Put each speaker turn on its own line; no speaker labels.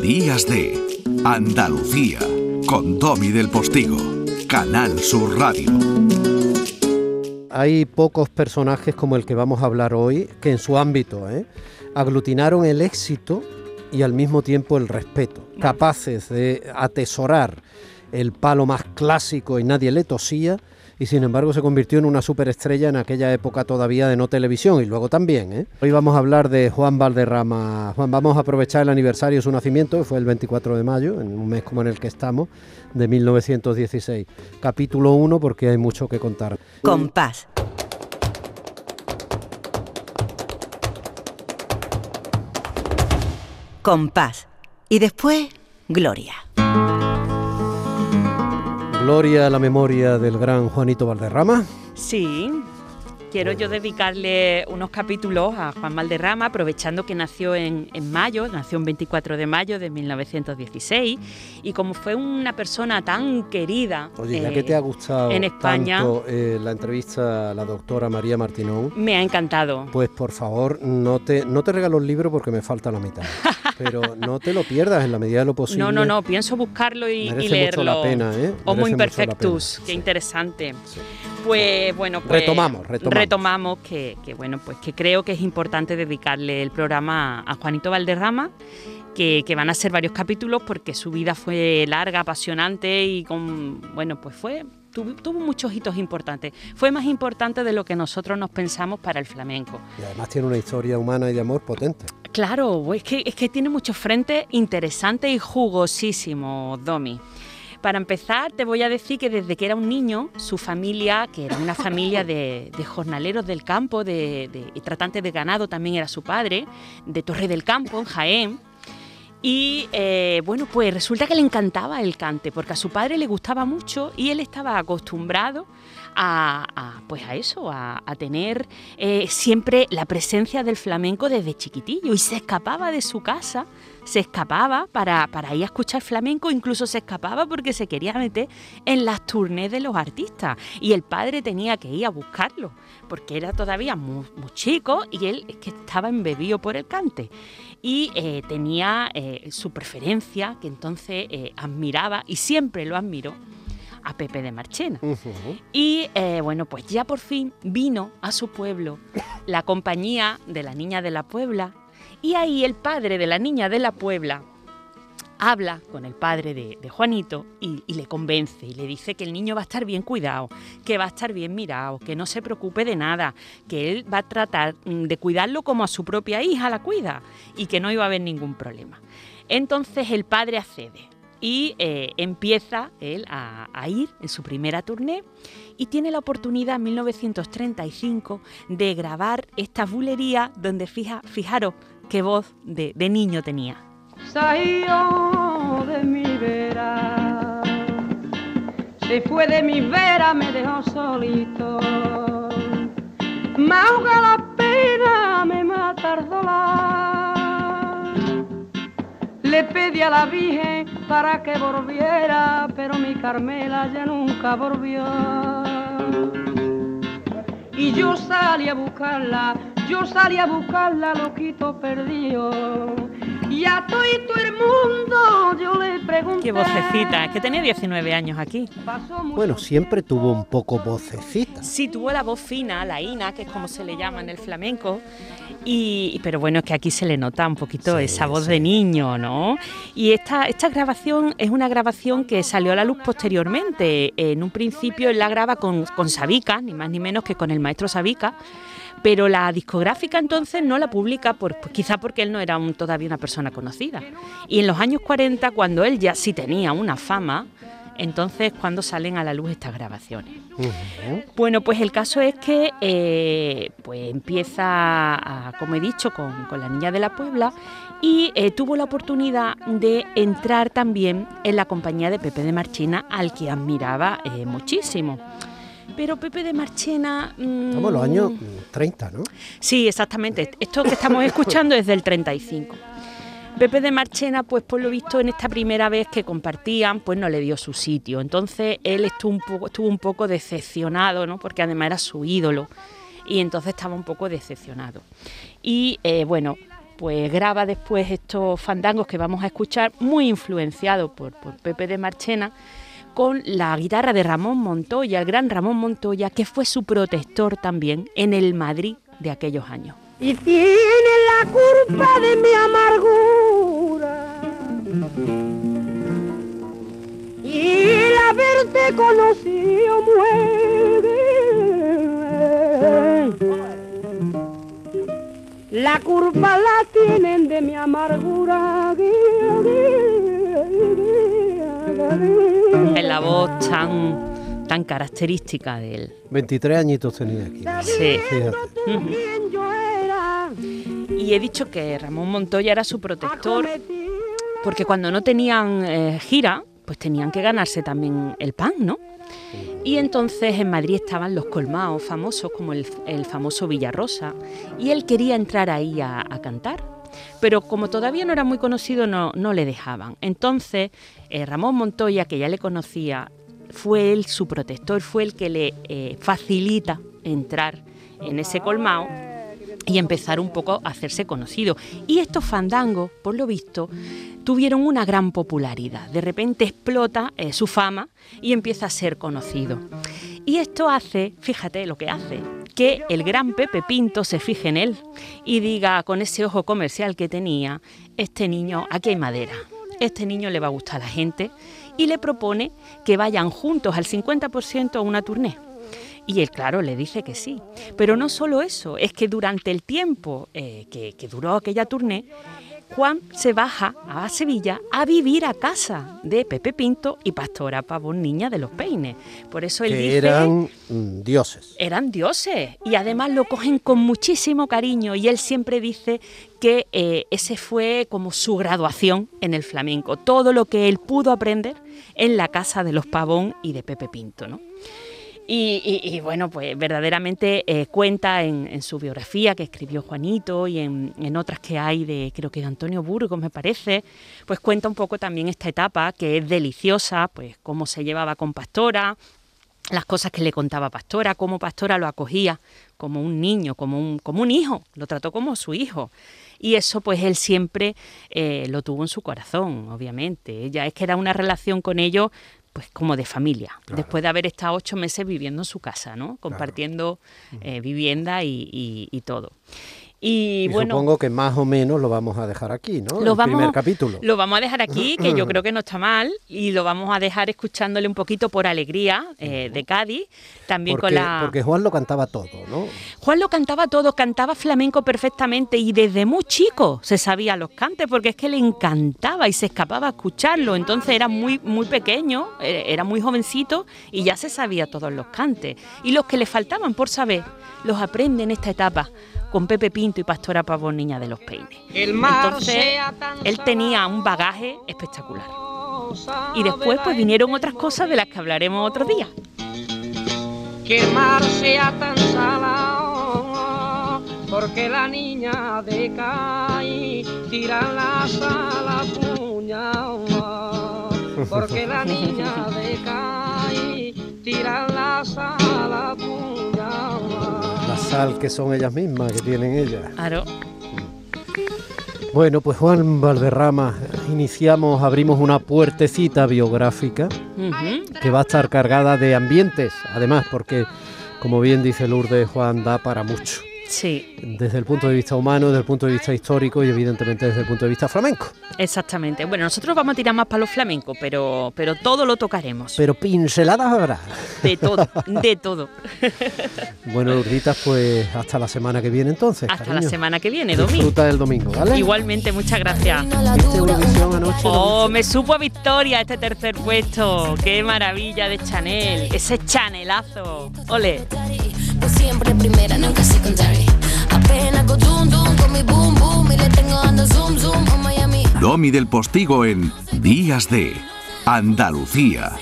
Días de Andalucía con Domi del Postigo, Canal Sur Radio.
Hay pocos personajes como el que vamos a hablar hoy que en su ámbito ¿eh? aglutinaron el éxito y al mismo tiempo el respeto, capaces de atesorar el palo más clásico y nadie le tosía y sin embargo se convirtió en una superestrella en aquella época todavía de no televisión y luego también. ¿eh? Hoy vamos a hablar de Juan Valderrama. Juan, vamos a aprovechar el aniversario de su nacimiento, que fue el 24 de mayo, en un mes como en el que estamos, de 1916. Capítulo 1 porque hay mucho que contar.
Compás. Compás. Y después, Gloria.
Gloria a la memoria del gran Juanito Valderrama.
Sí, quiero yo dedicarle unos capítulos a Juan Valderrama, aprovechando que nació en, mayo, nació el 24 de mayo de 1916, y como fue una persona tan querida
Oye, ya que te ha gustado
en España,
tanto, eh, la entrevista a la doctora María Martinón,
me ha encantado.
Pues por favor, no te, no te regalo el libro porque me falta la mitad. pero no te lo pierdas en la medida de lo posible.
No, no, no, pienso buscarlo y,
Merece
leerlo.
Mucho la pena, ¿eh?
Homo
Merece
imperfectus, qué
Sí.
interesante.
Sí.
Pues bueno, pues
Retomamos, retomamos.
retomamos que, que, bueno, pues que creo que es importante dedicarle el programa a Juanito Valderrama, que, que van a ser varios capítulos porque su vida fue larga, apasionante y con bueno, pues fue tuvo, tuvo muchos hitos importantes. Fue más importante de lo que nosotros nos pensamos para el flamenco.
Y además tiene una historia humana y de amor potente.
Claro, es que, es que tiene muchos frentes interesantes y jugosísimos, Domi. Para empezar, te voy a decir que desde que era un niño, su familia, que era una familia de, jornaleros del campo, de, de- tratantes de ganado, también era su padre, de Torre del Campo, en Jaén. Y eh, bueno, pues resulta que le encantaba el cante, porque a su padre le gustaba mucho y él estaba acostumbrado a, pues a eso, a, a tener eh, siempre la presencia del flamenco desde chiquitillo y se escapaba de su casa, se escapaba para, para ir a escuchar flamenco, incluso se escapaba porque se quería meter en las tournées de los artistas. Y el padre tenía que ir a buscarlo porque era todavía muy, muy chico y él es que estaba embebido por el cante. Y eh, tenía eh, su preferencia que entonces eh, admiraba y siempre lo admiró a Pepe de Marchena. Y eh, bueno, pues ya por fin vino a su pueblo la compañía de la Niña de la Puebla y ahí el padre de la Niña de la Puebla habla con el padre de, Juanito y, le convence y le dice que el niño va a estar bien cuidado, que va a estar bien mirado, que no se preocupe de nada, que él va a tratar mm, de cuidarlo como a su propia hija la cuida y que no iba a haber ningún problema. Entonces el padre accede y eh, empieza él a, a ir en su primera tournée y tiene la oportunidad en 1935 de grabar esta bulería donde fija, fijaros qué voz de, niño tenía.
Salió de mi vera, se fue de mi vera, me dejó solito. Me ahoga la pena, me mata. Le pedí a la Virgen para que volviera, pero mi Carmela ya nunca volvió. Y yo salí a buscarla, yo salí a buscarla, loquito perdido. Y a todo el mundo yo le pregunté.
Qué vocecita, es que tenía 19 años aquí.
Pasó mucho
Bueno, siempre tuvo un poco vocecita.
Sí, tuvo la voz fina, la ina, que es como se le llama en el flamenco. Y, pero bueno, es que aquí se le nota un poquito
Sí,
esa voz
sí.
de niño, ¿no? Y esta, esta grabación es una grabación que salió a la luz posteriormente. En un principio él la graba con, con Sabica, ni más ni menos que con el maestro Sabica. Pero la discográfica entonces no la publica, por, pues quizá porque él no era un- todavía una persona conocida. Y en los años 40, cuando él ya sí tenía una fama, entonces cuando salen a la luz estas grabaciones. Bueno, pues el caso es que eh, pues empieza, a, como he dicho, con, con la niña de la Puebla y eh, tuvo la oportunidad de entrar también en la compañía de Pepe de Marchena, al que admiraba eh, muchísimo. Pero Pepe de Marchena... mm,
Estamos en los años 30, ¿no?
Sí, exactamente. Esto que estamos escuchando es del 35. Pepe de Marchena, pues por lo visto en esta primera vez que compartían, pues no le dio su sitio. Entonces él estuvo un poco, estuvo un poco decepcionado, ¿no? Porque además era su ídolo. Y entonces estaba un poco decepcionado. Y eh, bueno, pues graba después estos fandangos que vamos a escuchar, muy influenciado por, por Pepe de Marchena, con la guitarra de Ramón Montoya, el gran Ramón Montoya, que fue su protector también en el Madrid de aquellos años.
y tiene la culpa de mi amargura. Y el haberte conocido muere. La culpa la tienen de mi amargura.
En la voz tan, tan característica de él.
23 añitos tenía aquí.
Sí. Y he dicho que Ramón Montoya era su protector porque cuando no tenían eh, gira, pues tenían que ganarse también el pan, ¿no? Y entonces en Madrid estaban los colmaos famosos, como el, el famoso Villarrosa, y él quería entrar ahí a, a cantar. Pero como todavía no era muy conocido, no, le dejaban. Entonces, eh, Ramón Montoya, que ya le conocía, fue él su protector, fue el que le eh, facilita entrar en ese colmao y empezar un poco a hacerse conocido. Y estos fandangos, por lo visto, tuvieron una gran popularidad. De repente explota eh, su fama y empieza a ser conocido. Y esto hace, fíjate lo que hace, que el gran Pepe Pinto se fije en él y diga con ese ojo comercial que tenía, este niño, aquí hay madera, este niño le va a gustar a la gente y le propone que vayan juntos al 50% a una tournée. Y él, claro, le dice que sí. Pero no solo eso, es que durante el tiempo eh, que, que duró aquella tournée, Juan se baja a Sevilla a vivir a casa de Pepe Pinto y Pastora Pavón Niña de los Peines. Por eso él
Que
dice
eran mm, dioses.
eran dioses y además lo cogen con muchísimo cariño y él siempre dice que eh, ese fue como su graduación en el flamenco, todo lo que él pudo aprender en la casa de los Pavón y de Pepe Pinto, ¿no? Y, y- y, bueno, pues verdaderamente eh, cuenta en, su biografía que escribió Juanito y en, en otras que hay de, creo que de Antonio Burgos, me parece, pues cuenta un poco también esta etapa que es deliciosa, pues cómo se llevaba con Pastora, las cosas que le contaba Pastora, cómo Pastora lo acogía como un niño, como un, como un hijo, lo trató como su hijo. Y eso pues él siempre eh, lo tuvo en su corazón, obviamente. Ella es que era una relación con ellos pues como de familia, después de haber estado ocho meses viviendo en su casa, ¿no? Compartiendo eh, vivienda y, y- y todo. Y,
Y
bueno,
supongo que más o menos lo vamos a dejar aquí, ¿no?
lo
el
vamos,
primer capítulo.
Lo vamos a dejar aquí, que yo creo que no está mal, y lo vamos a dejar escuchándole un poquito por alegría eh, de Cádiz, también
porque,
con la...
porque Juan lo cantaba todo, ¿no?
Juan lo cantaba todo, cantaba flamenco perfectamente y desde muy chico se sabía los cantes porque es que le encantaba y se escapaba a escucharlo. Entonces era muy, muy pequeño, eh, era muy jovencito y ya se sabía todos los cantes. Y los que le faltaban por saber, los aprende en esta etapa con Pepe Pinto y Pastora Pavón Niña de los Peines.
El mar
Entonces, él tenía un bagaje espectacular. Y después pues vinieron otras cosas de las que hablaremos otro día.
que el mar sea tan salado, porque la niña de Caí tira la sala puñal, porque la niña de Caí tira la sala puñal.
La sal que son ellas mismas, que tienen ellas.
Claro.
Bueno, pues Juan Valderrama, iniciamos, abrimos una puertecita biográfica que va a estar cargada de ambientes, además, porque, como bien dice Lourdes, Juan da para mucho,
Sí,
desde el punto de vista humano, desde el punto de vista histórico y evidentemente desde el punto de vista flamenco.
exactamente. Bueno, nosotros vamos a tirar más para los flamencos, pero, pero todo lo tocaremos.
Pero pinceladas habrá.
De todo, de todo.
Bueno, Lourditas, pues hasta la semana que viene entonces.
Hasta la semana que viene, Domi.
Disfruta del domingo, ¿vale?
Igualmente, muchas gracias.
¿Viste Eurovisión anoche?
Oh, me supo a victoria este tercer puesto. Qué maravilla de Chanel. Ese chanelazo. Ole.
Pues siempre primera, nunca secondary. Apenas go zoom zoom con mi boom boom y le tengo dando zoom zoom a Miami.
Domi del Postigo en Días de Andalucía.